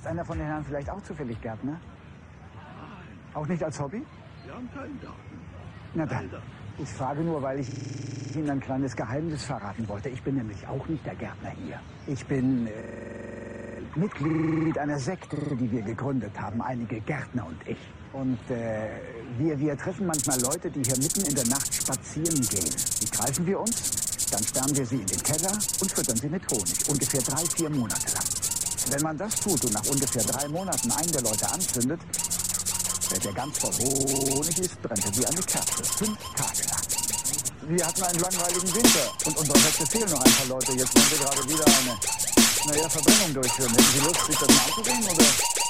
Ist einer von den Herren vielleicht auch zufällig Gärtner? Auch nicht als Hobby? Wir haben keinen Garten. Na dann. Ich frage nur, weil ich Ihnen ein kleines Geheimnis verraten wollte. Ich bin nämlich auch nicht der Gärtner hier. Ich bin äh, Mitglied einer Sekte, die wir gegründet haben, einige Gärtner und ich. Und äh, wir, wir treffen manchmal Leute, die hier mitten in der Nacht spazieren gehen. Die greifen wir uns, dann sperren wir sie in den Keller und füttern sie mit Honig. Ungefähr drei, vier Monate lang. Wenn man das tut und nach ungefähr drei Monaten einen der Leute anzündet, wenn der ganz voll Honig ist, brennt er wie eine Kerze. Fünf Tage lang. Wir hatten einen langweiligen Winter und unserer Sekte fehlen noch ein paar Leute. Jetzt wollen wir gerade wieder eine, naja, Verbrennung durchführen. Hätten Sie Lust, sich das mal anzusehen, oder?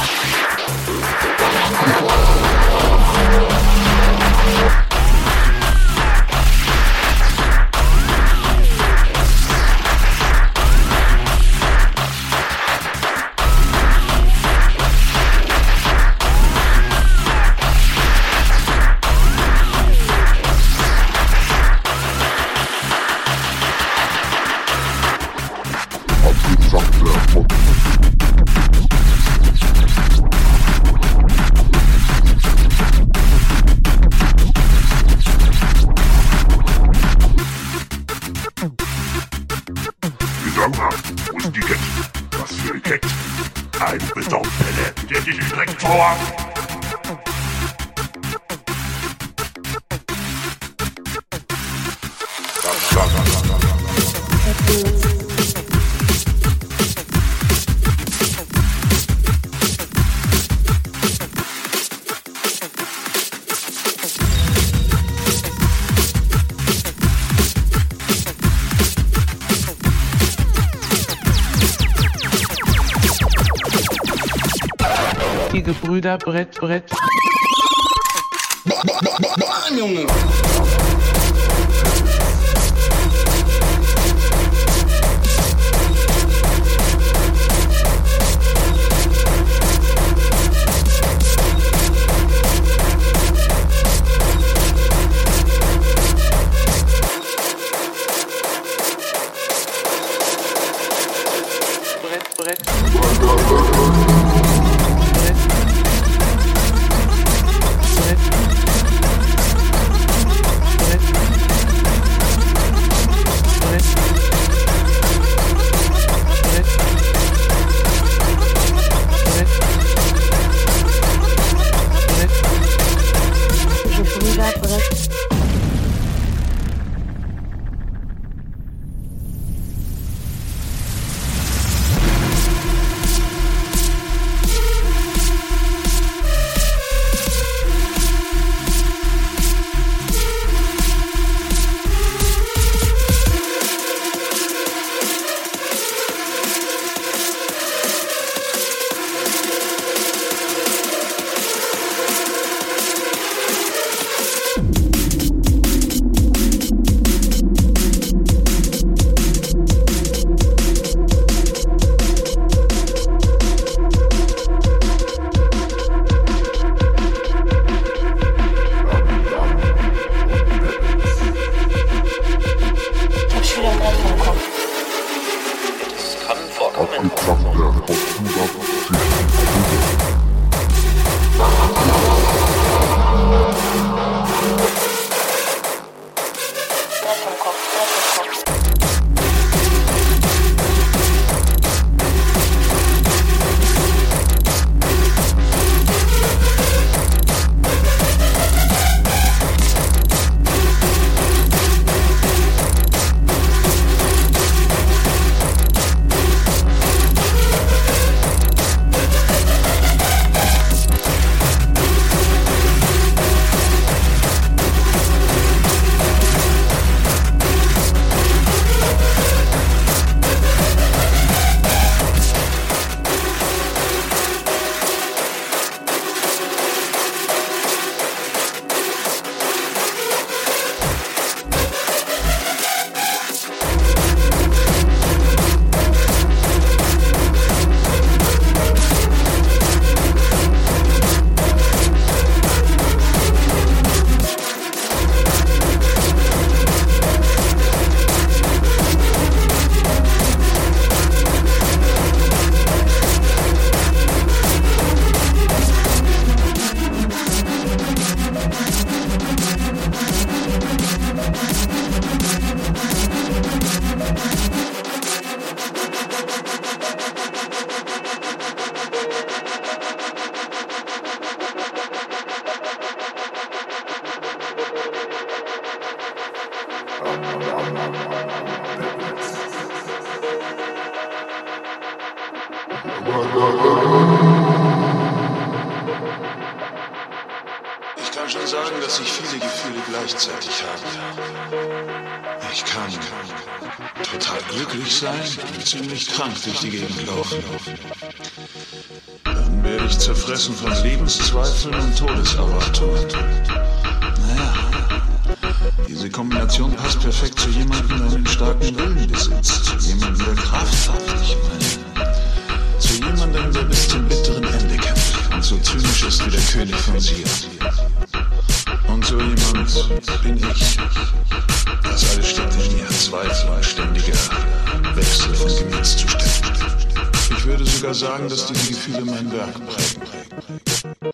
Judas Brett Brett. Ich kann schon sagen, dass ich viele Gefühle gleichzeitig habe. Ich kann total glücklich sein und ziemlich krank durch die Gegend laufen. Dann werde ich zerfressen von Lebenszweifeln und Todeserwartungen. Naja, diese Kombination passt perfekt zu jemandem, der einen starken Willen besitzt. Zu jemandem, der Kraft hat. Ich meine, zu jemandem, der bis zum bitteren Ende kämpft und so zynisch ist wie der König von Sion. Und so jemand bin ich. Das alles steckt in mir, Zweifel, ein ständiger Wechsel von Gemütszuständen. Ich würde sogar sagen, dass diese Gefühle mein Werk prägen.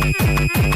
Thank you.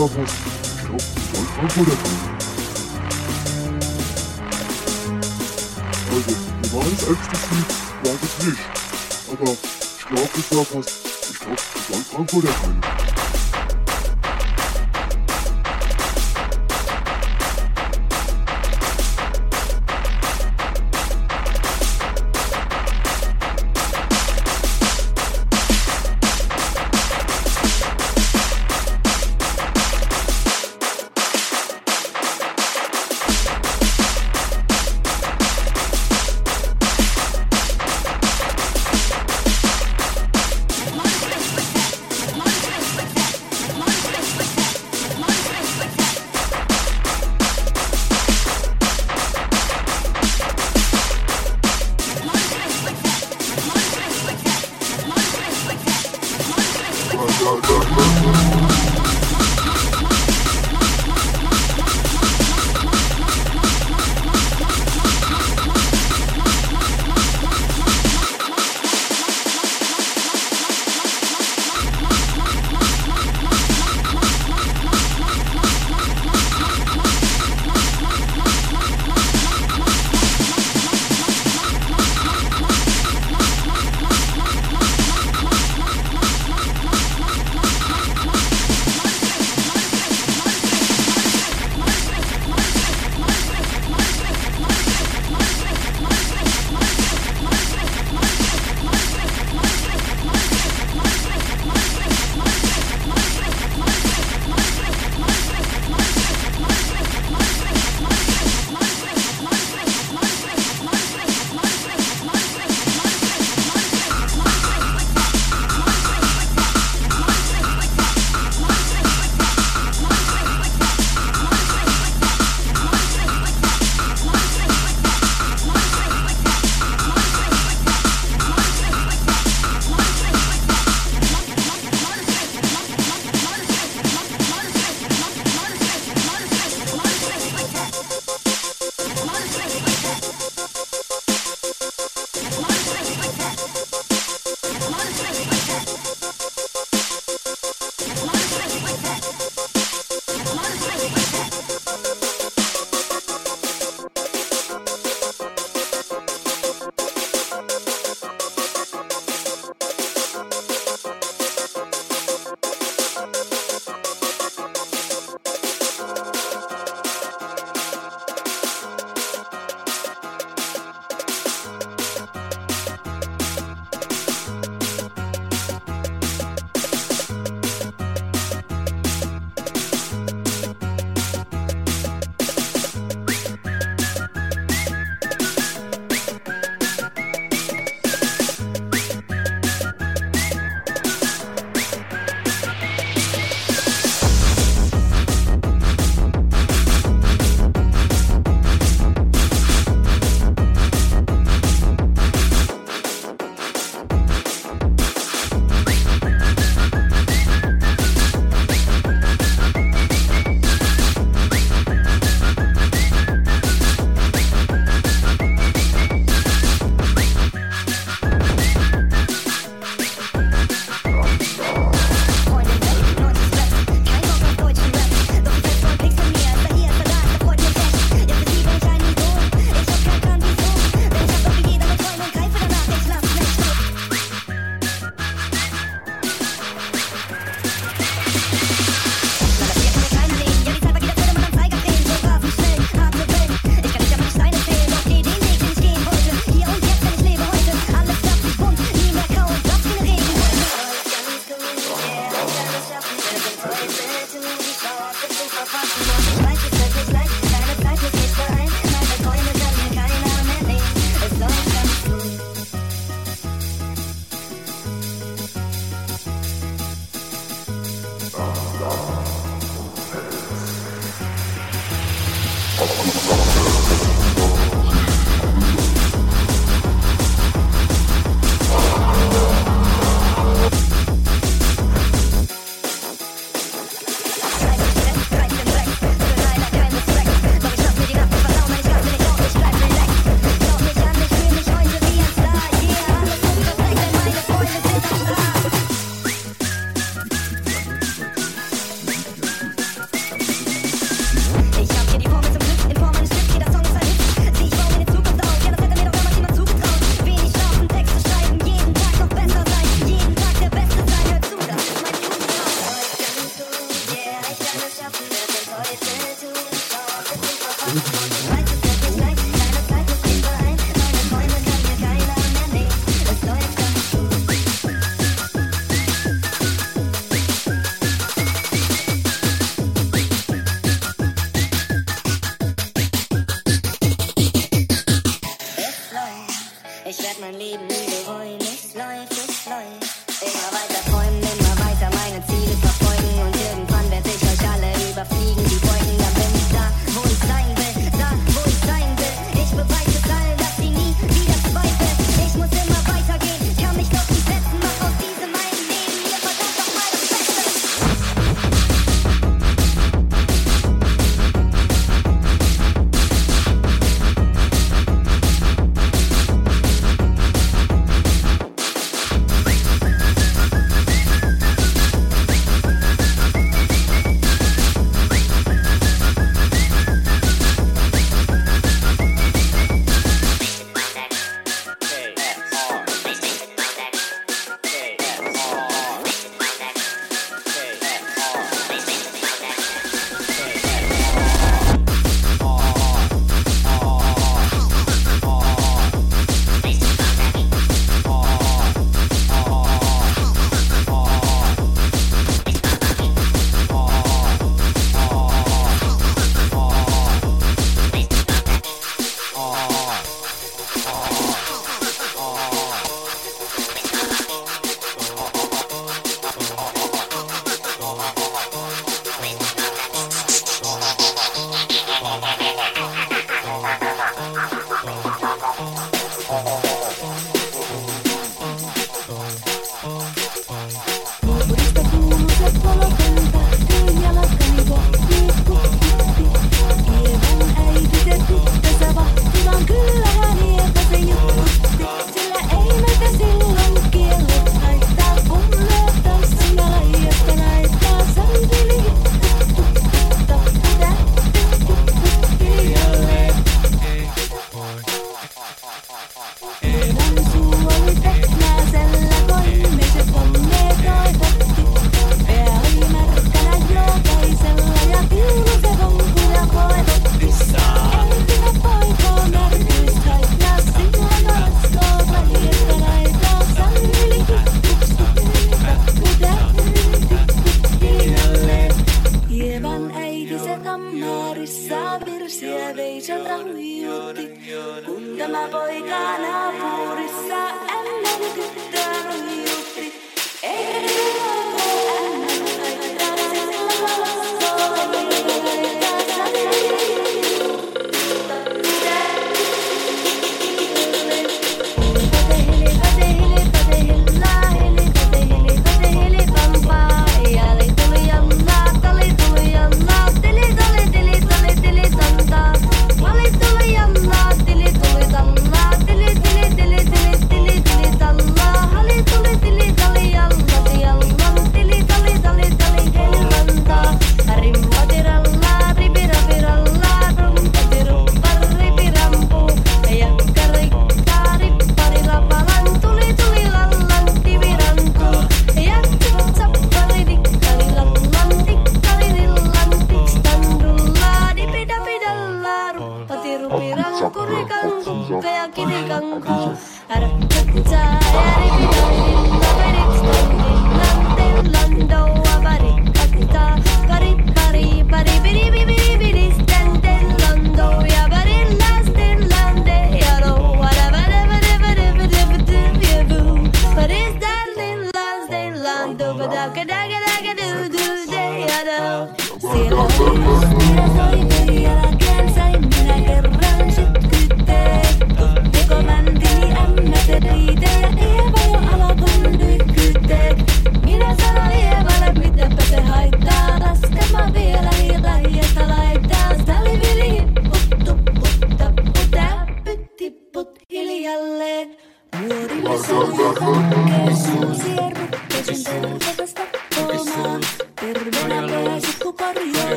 War Frankfurter Köln. Also, normales Ecstasy sag ich nicht. Aber ich glaube, das war was. Ich glaube, das war Frankfurter Köln. dagga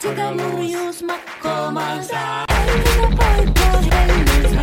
Digamos, use my command. I'm gonna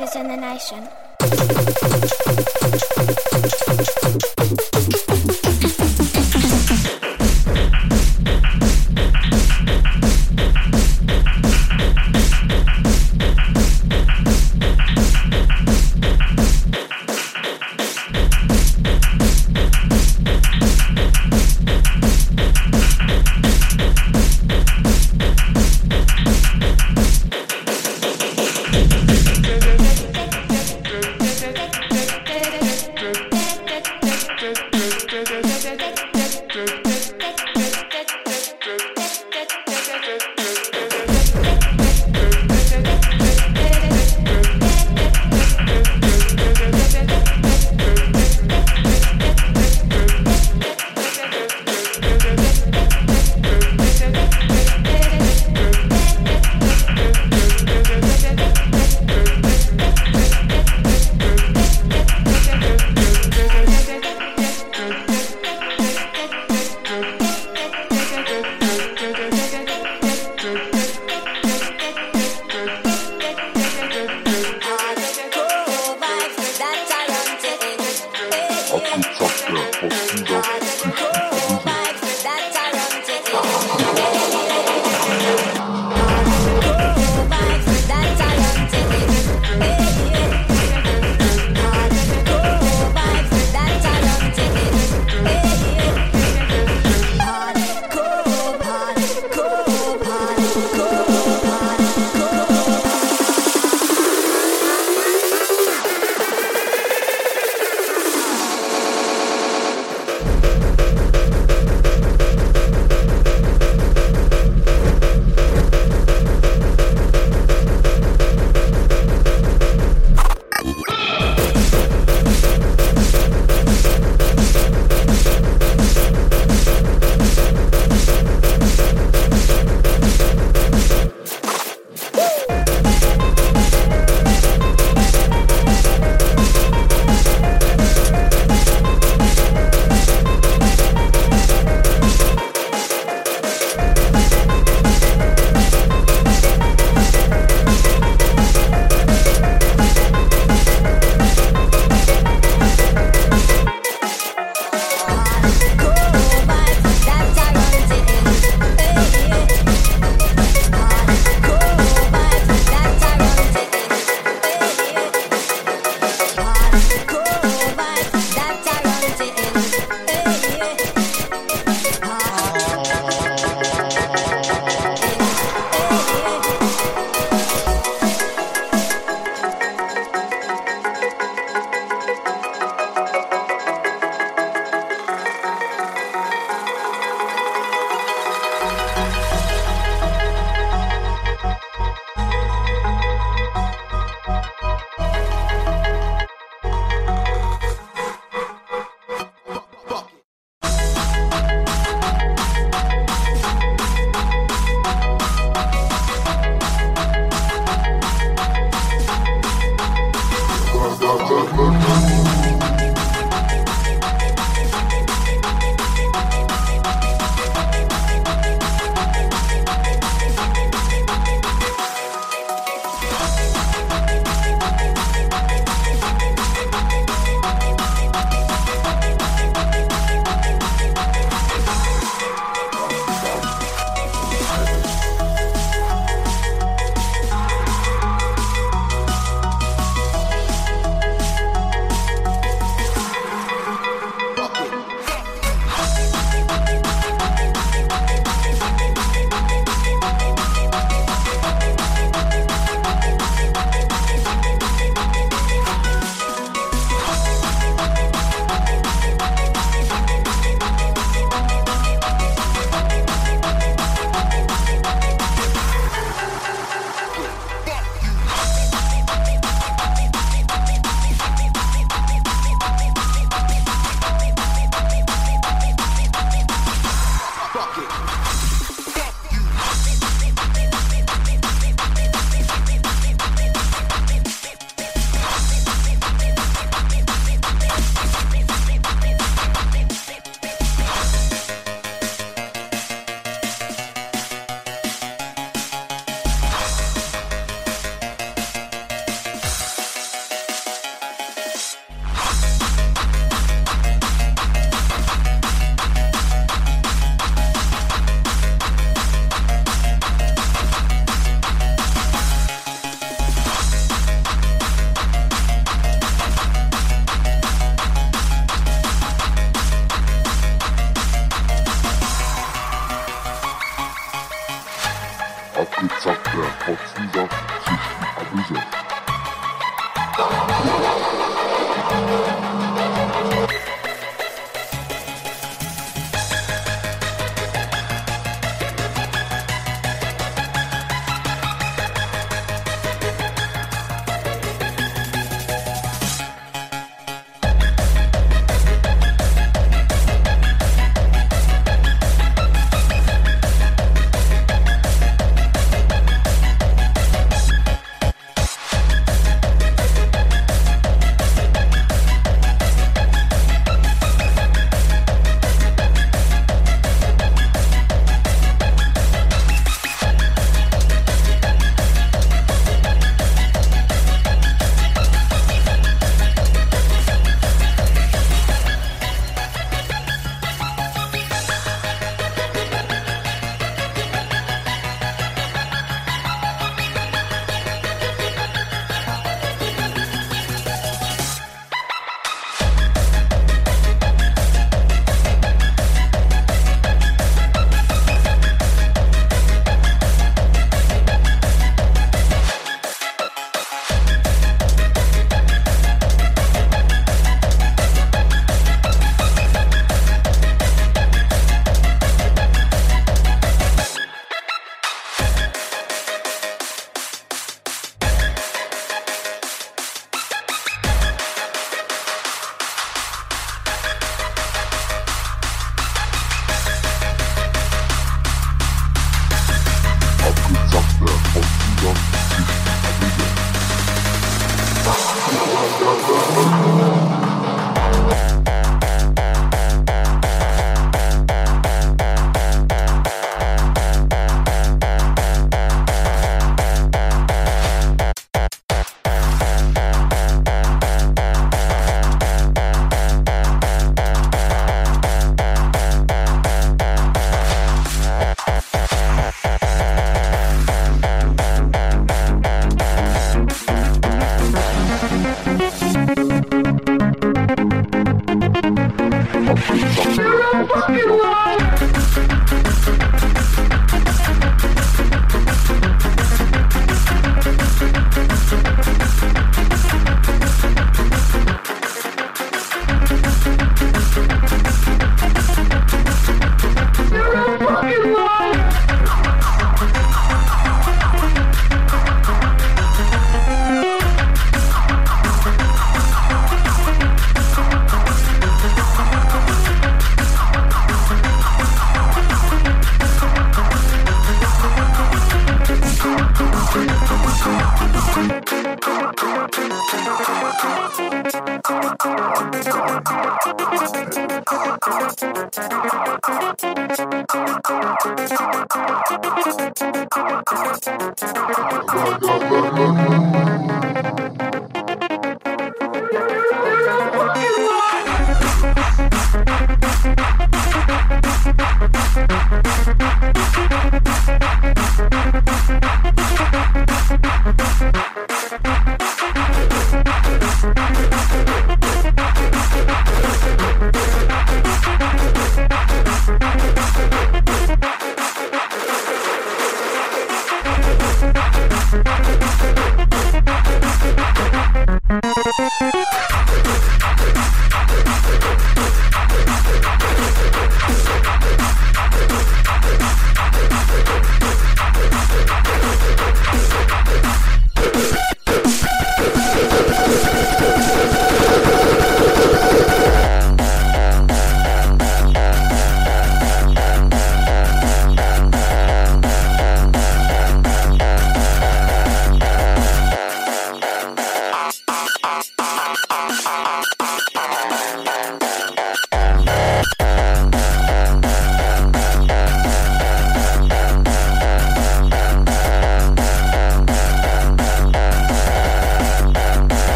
leaders in the nation.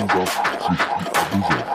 Abusar,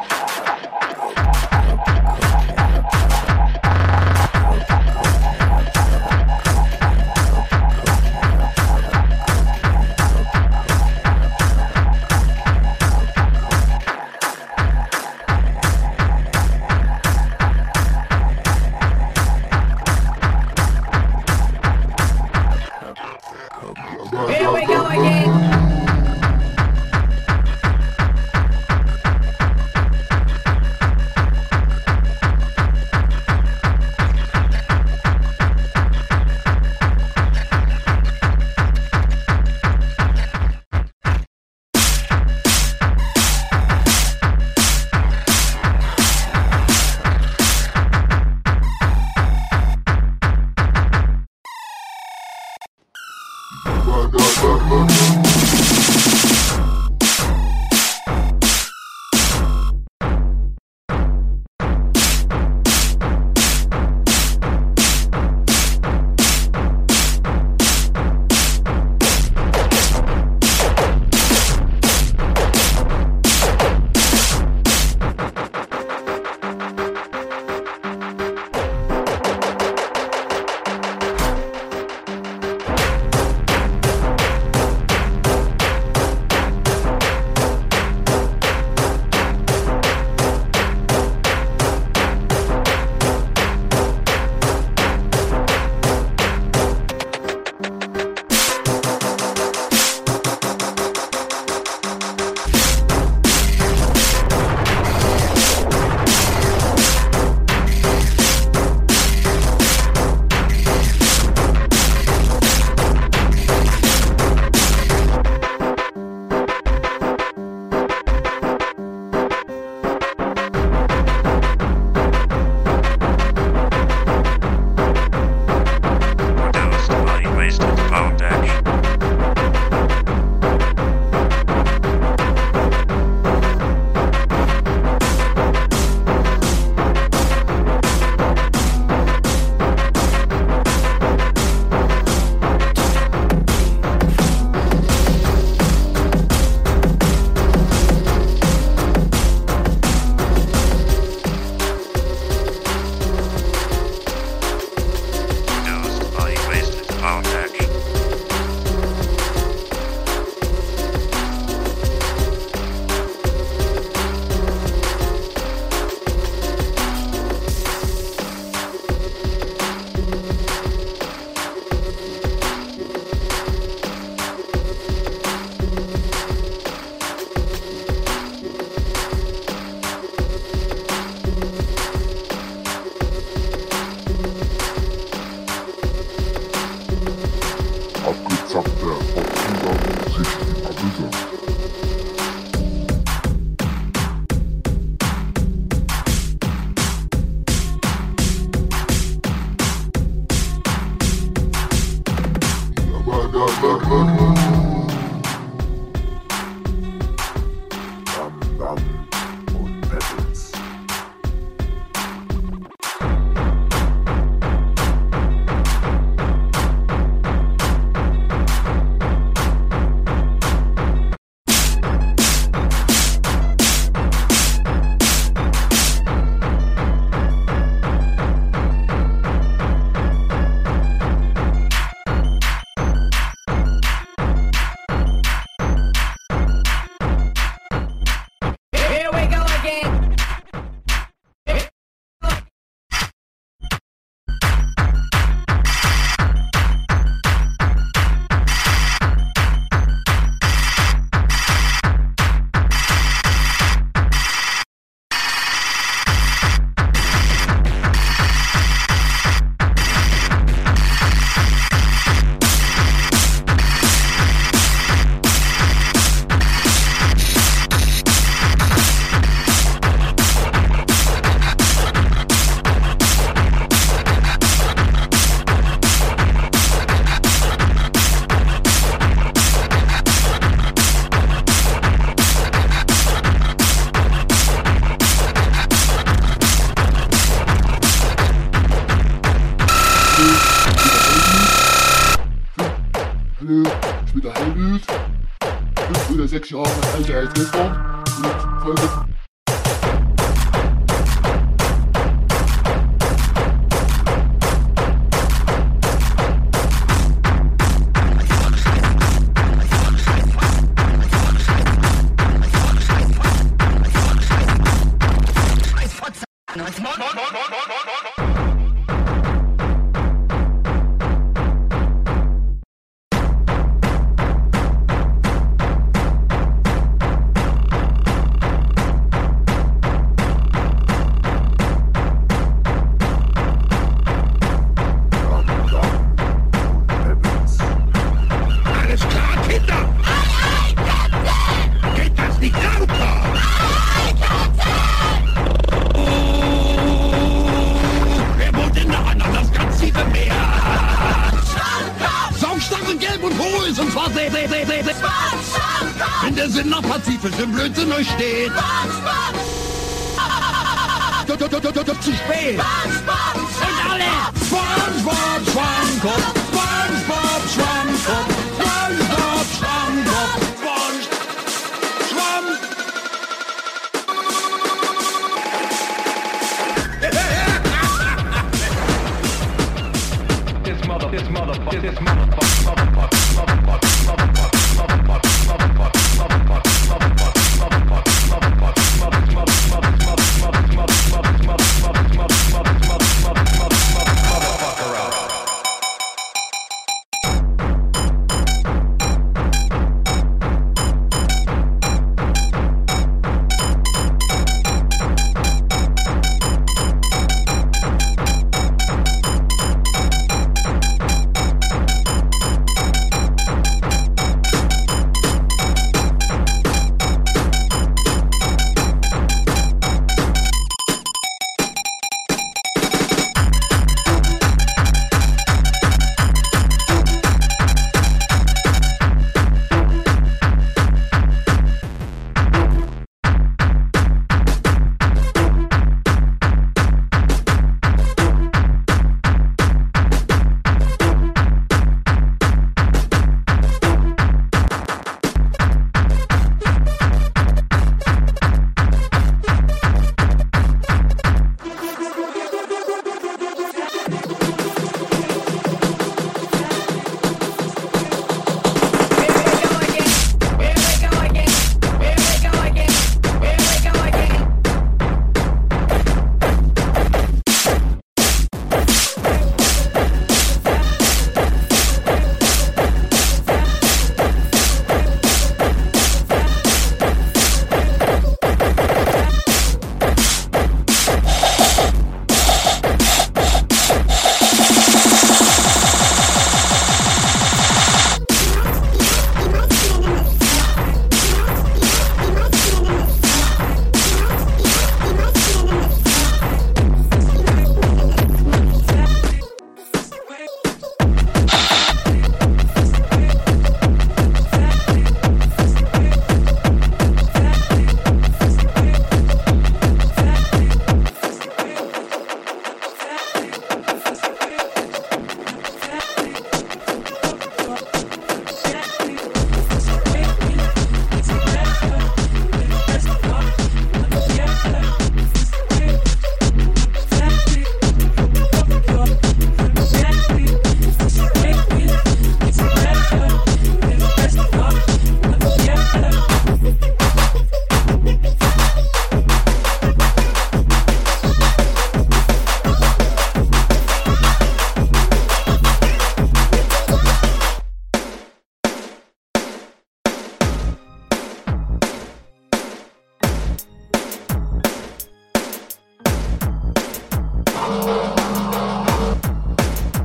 Sure, I guess this one.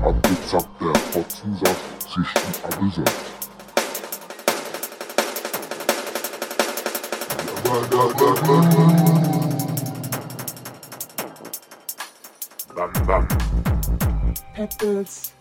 Abgezappt der Fotzensaft, Schichten abgesetzt. Bam, bam. Peppels.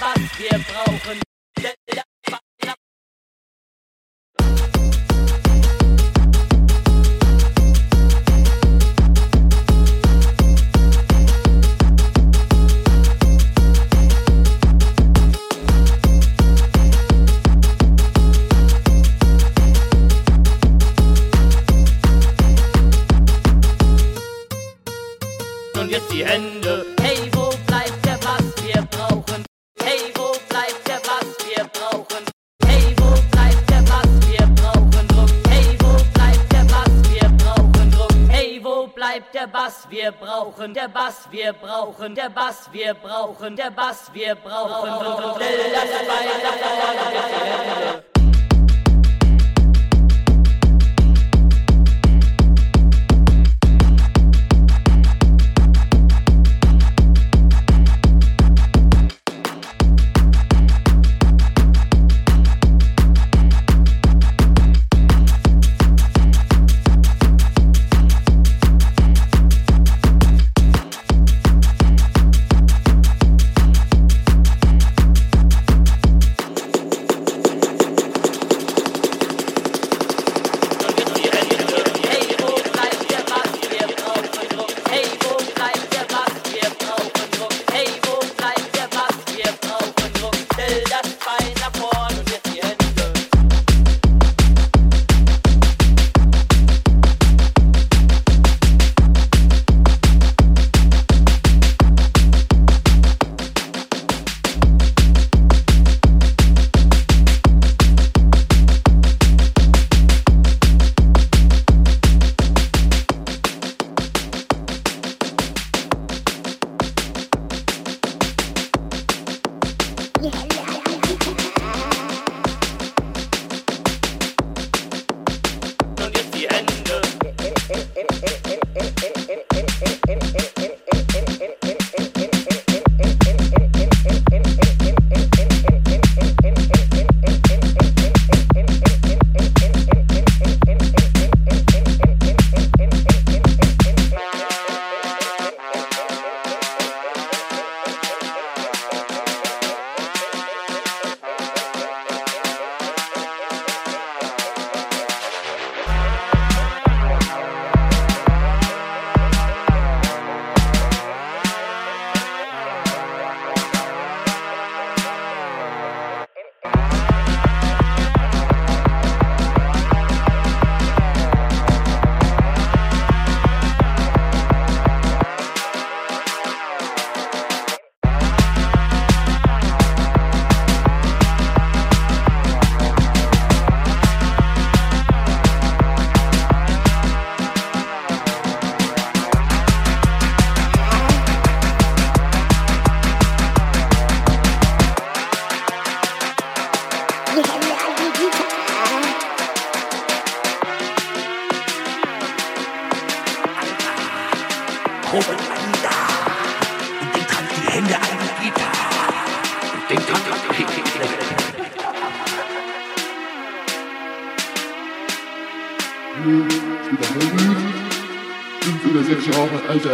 was wir brauchen. brauchen, der Bass, wir brauchen, der Bass, wir brauchen, der Bass, wir brauchen.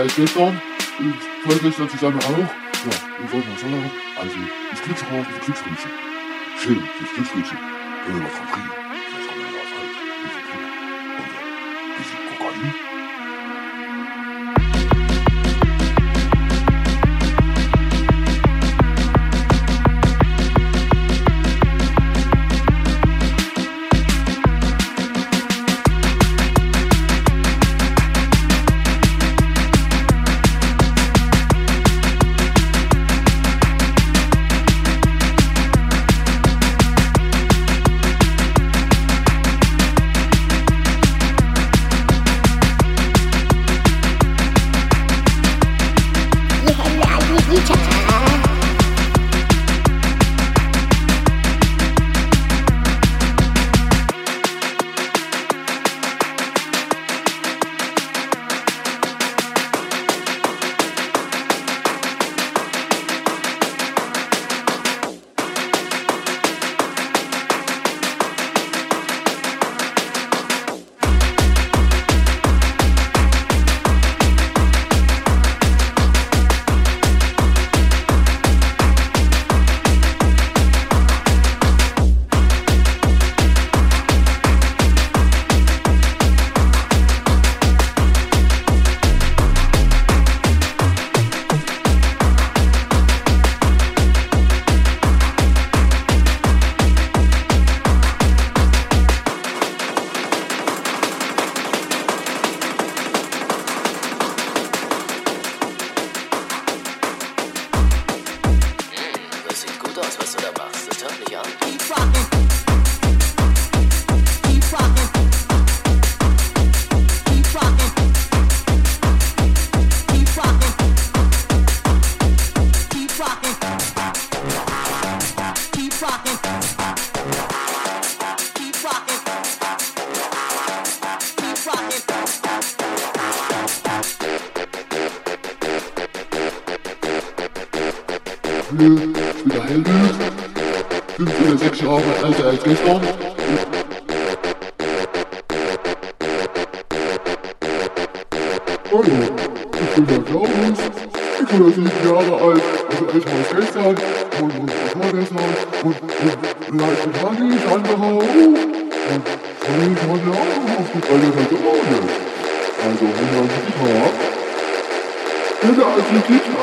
als gestern. Und folgendes natürlich dann auch. Ja, ich wollte was sagen, Also, ich krieg's raus, ich krieg's Schön, ich krieg's Schön. Können wir noch. Thank you.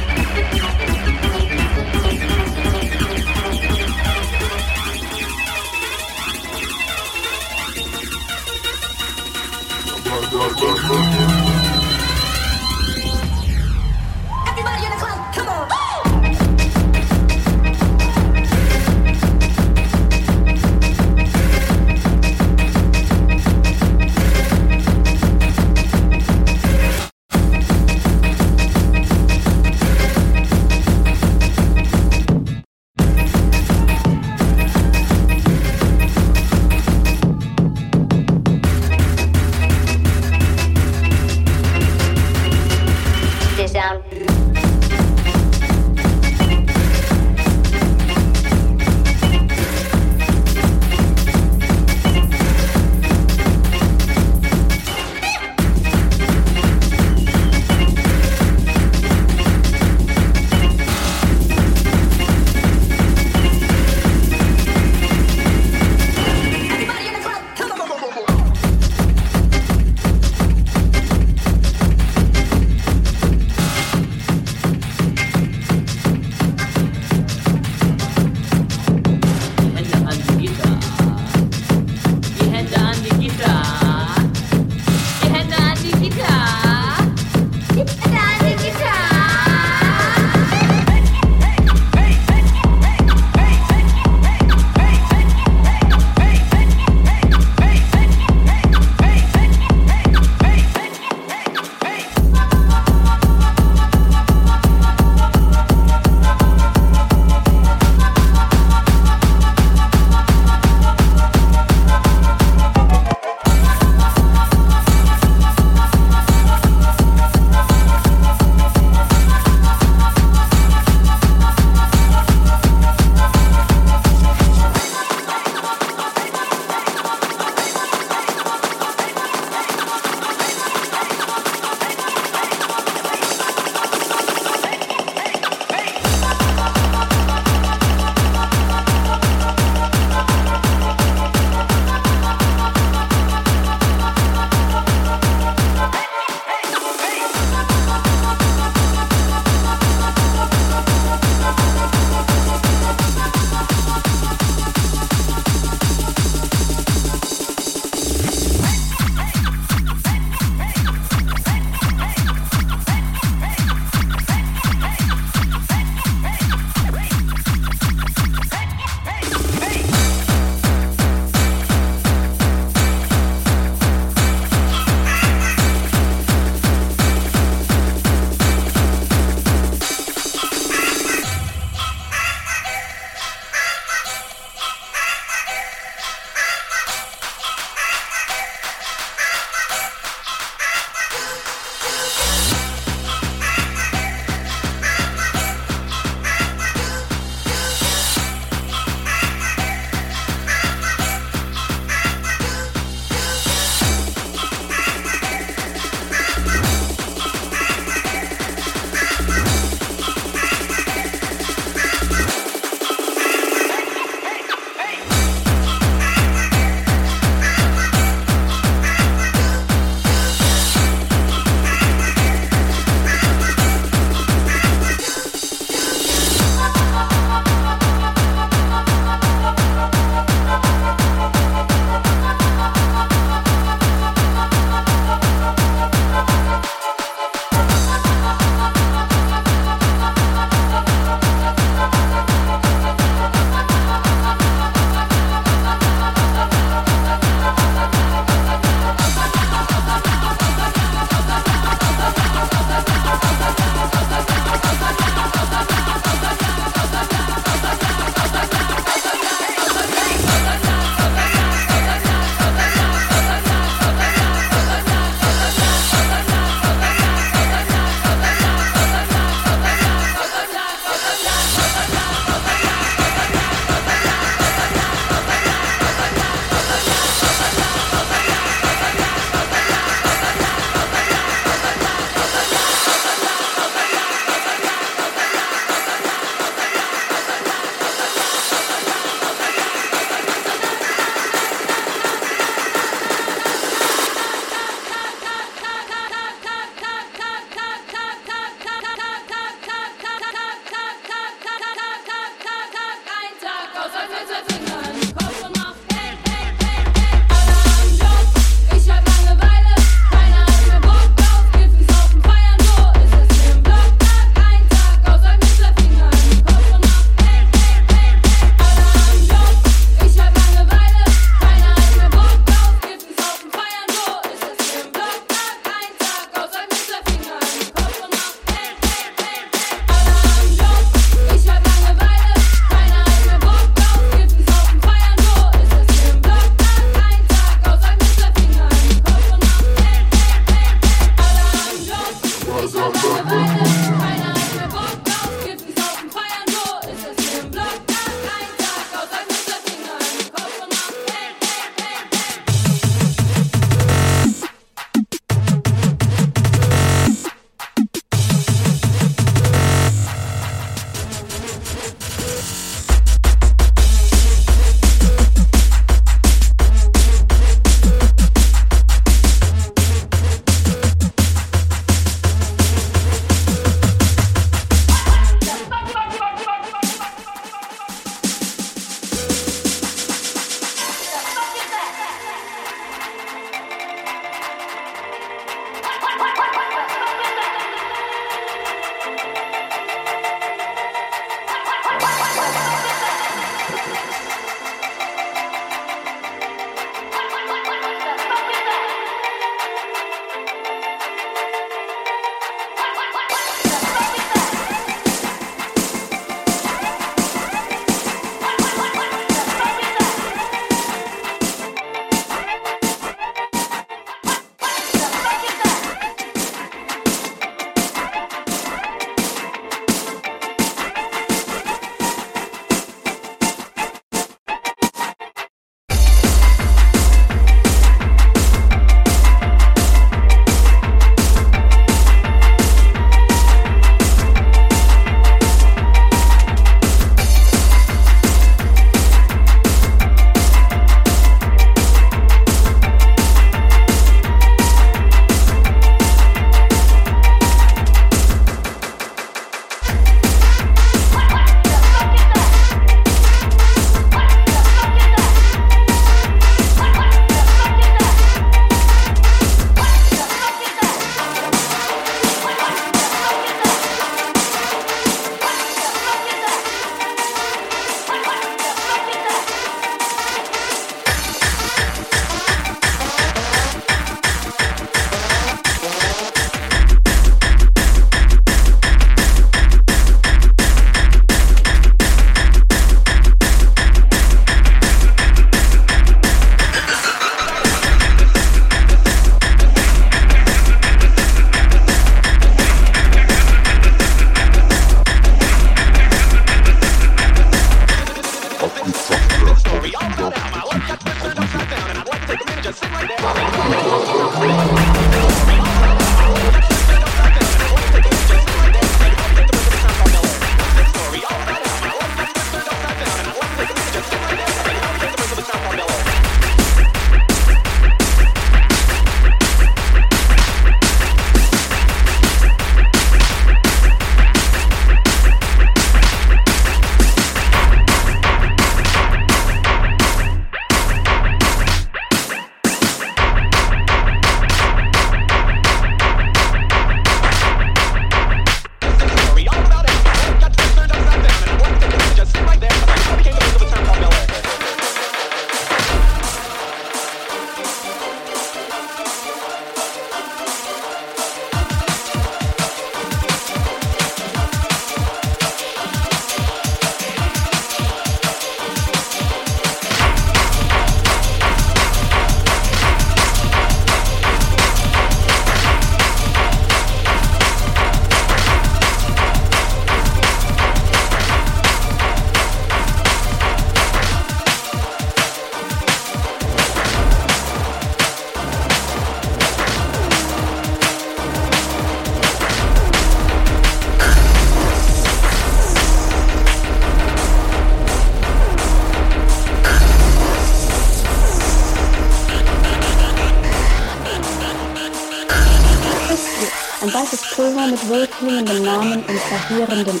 Wohlklingendem Namen und verheerenden